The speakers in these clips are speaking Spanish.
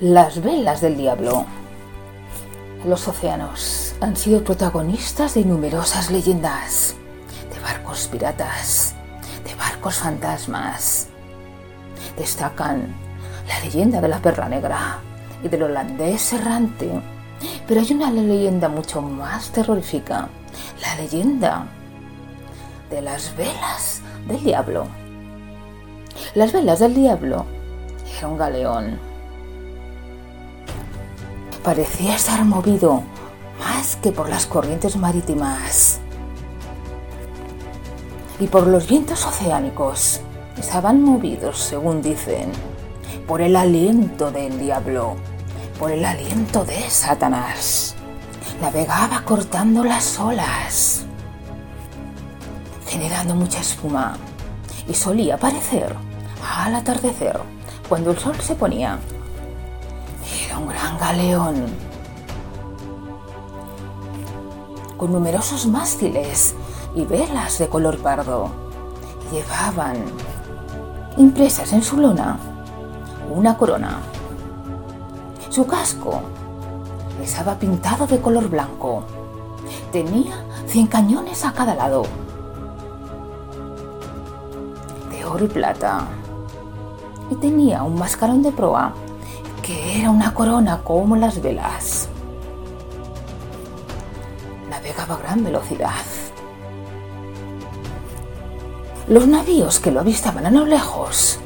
Las velas del diablo. Los océanos han sido protagonistas de numerosas leyendas, de barcos piratas, de barcos fantasmas. Destacan la leyenda de la perla negra y del holandés errante, pero hay una leyenda mucho más terrorífica, la leyenda de las velas del diablo. Las velas del diablo era un galeón parecía estar movido más que por las corrientes marítimas y por los vientos oceánicos. Estaban movidos, según dicen, por el aliento del diablo, por el aliento de Satanás. Navegaba cortando las olas, generando mucha espuma, y solía aparecer al atardecer, cuando el sol se ponía un gran galeón con numerosos mástiles y velas de color pardo. Llevaban impresas en su lona una corona. Su casco estaba pintado de color blanco. Tenía 100 cañones a cada lado, de oro y plata. Y tenía un mascarón de proa que era una corona como las velas. Navegaba a gran velocidad. Los navíos que lo avistaban a lo lejos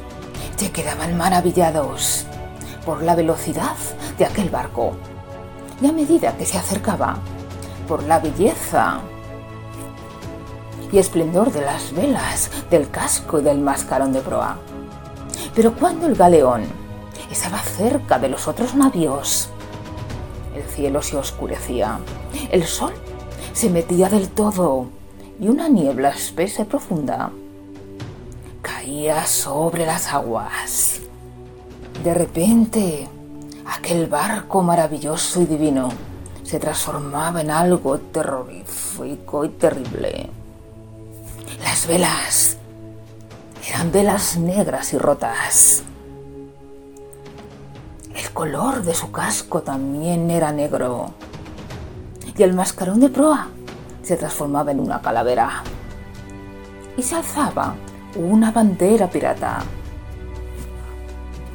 se quedaban maravillados por la velocidad de aquel barco y a medida que se acercaba, por la belleza y esplendor de las velas, del casco y del mascarón de proa. Pero cuando el galeón estaba cerca de los otros navíos. El cielo se oscurecía, el sol se metía del todo y una niebla espesa y profunda caía sobre las aguas. De repente, aquel barco maravilloso y divino se transformaba en algo terrorífico y terrible. Las velas eran velas negras y rotas color de su casco también era negro. Y el mascarón de proa se transformaba en una calavera. Y se alzaba una bandera pirata.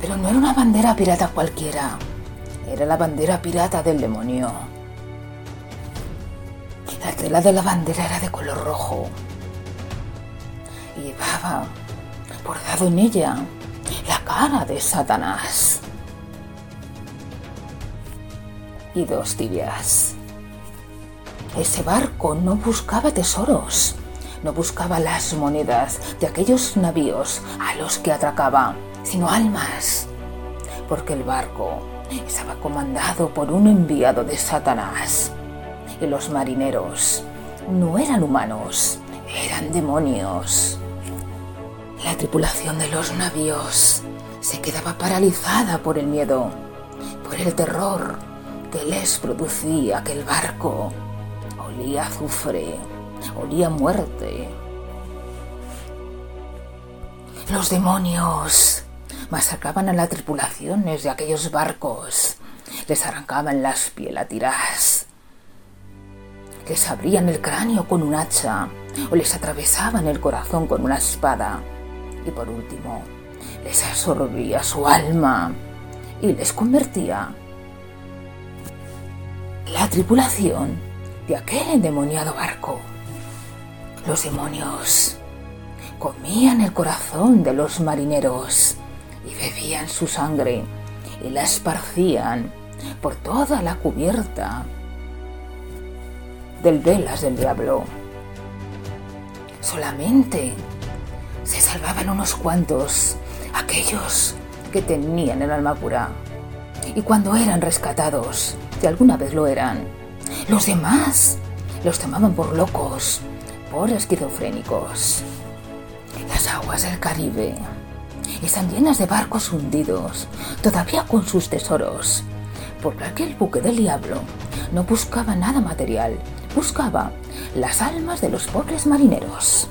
Pero no era una bandera pirata cualquiera. Era la bandera pirata del demonio. La tela de la bandera era de color rojo. Y llevaba bordado en ella la cara de Satanás y dos tibias. Ese barco no buscaba tesoros, no buscaba las monedas de aquellos navíos a los que atracaba, sino almas, porque el barco estaba comandado por un enviado de Satanás y los marineros no eran humanos, eran demonios. La tripulación de los navíos se quedaba paralizada por el miedo, por el terror que les producía aquel barco. Olía azufre, olía muerte. Los demonios masacraban a las tripulaciones de aquellos barcos, les arrancaban las piel a tiras, les abrían el cráneo con un hacha o les atravesaban el corazón con una espada y por último les absorbía su alma y les convertía la tripulación de aquel endemoniado barco. Los demonios comían el corazón de los marineros y bebían su sangre y la esparcían por toda la cubierta del velas del diablo. Solamente se salvaban unos cuantos, aquellos que tenían el alma pura. Y cuando eran rescatados, si alguna vez lo eran. Los demás los tomaban por locos, por esquizofrénicos. Las aguas del Caribe están llenas de barcos hundidos, todavía con sus tesoros, porque aquel buque del diablo no buscaba nada material, buscaba las almas de los pobres marineros.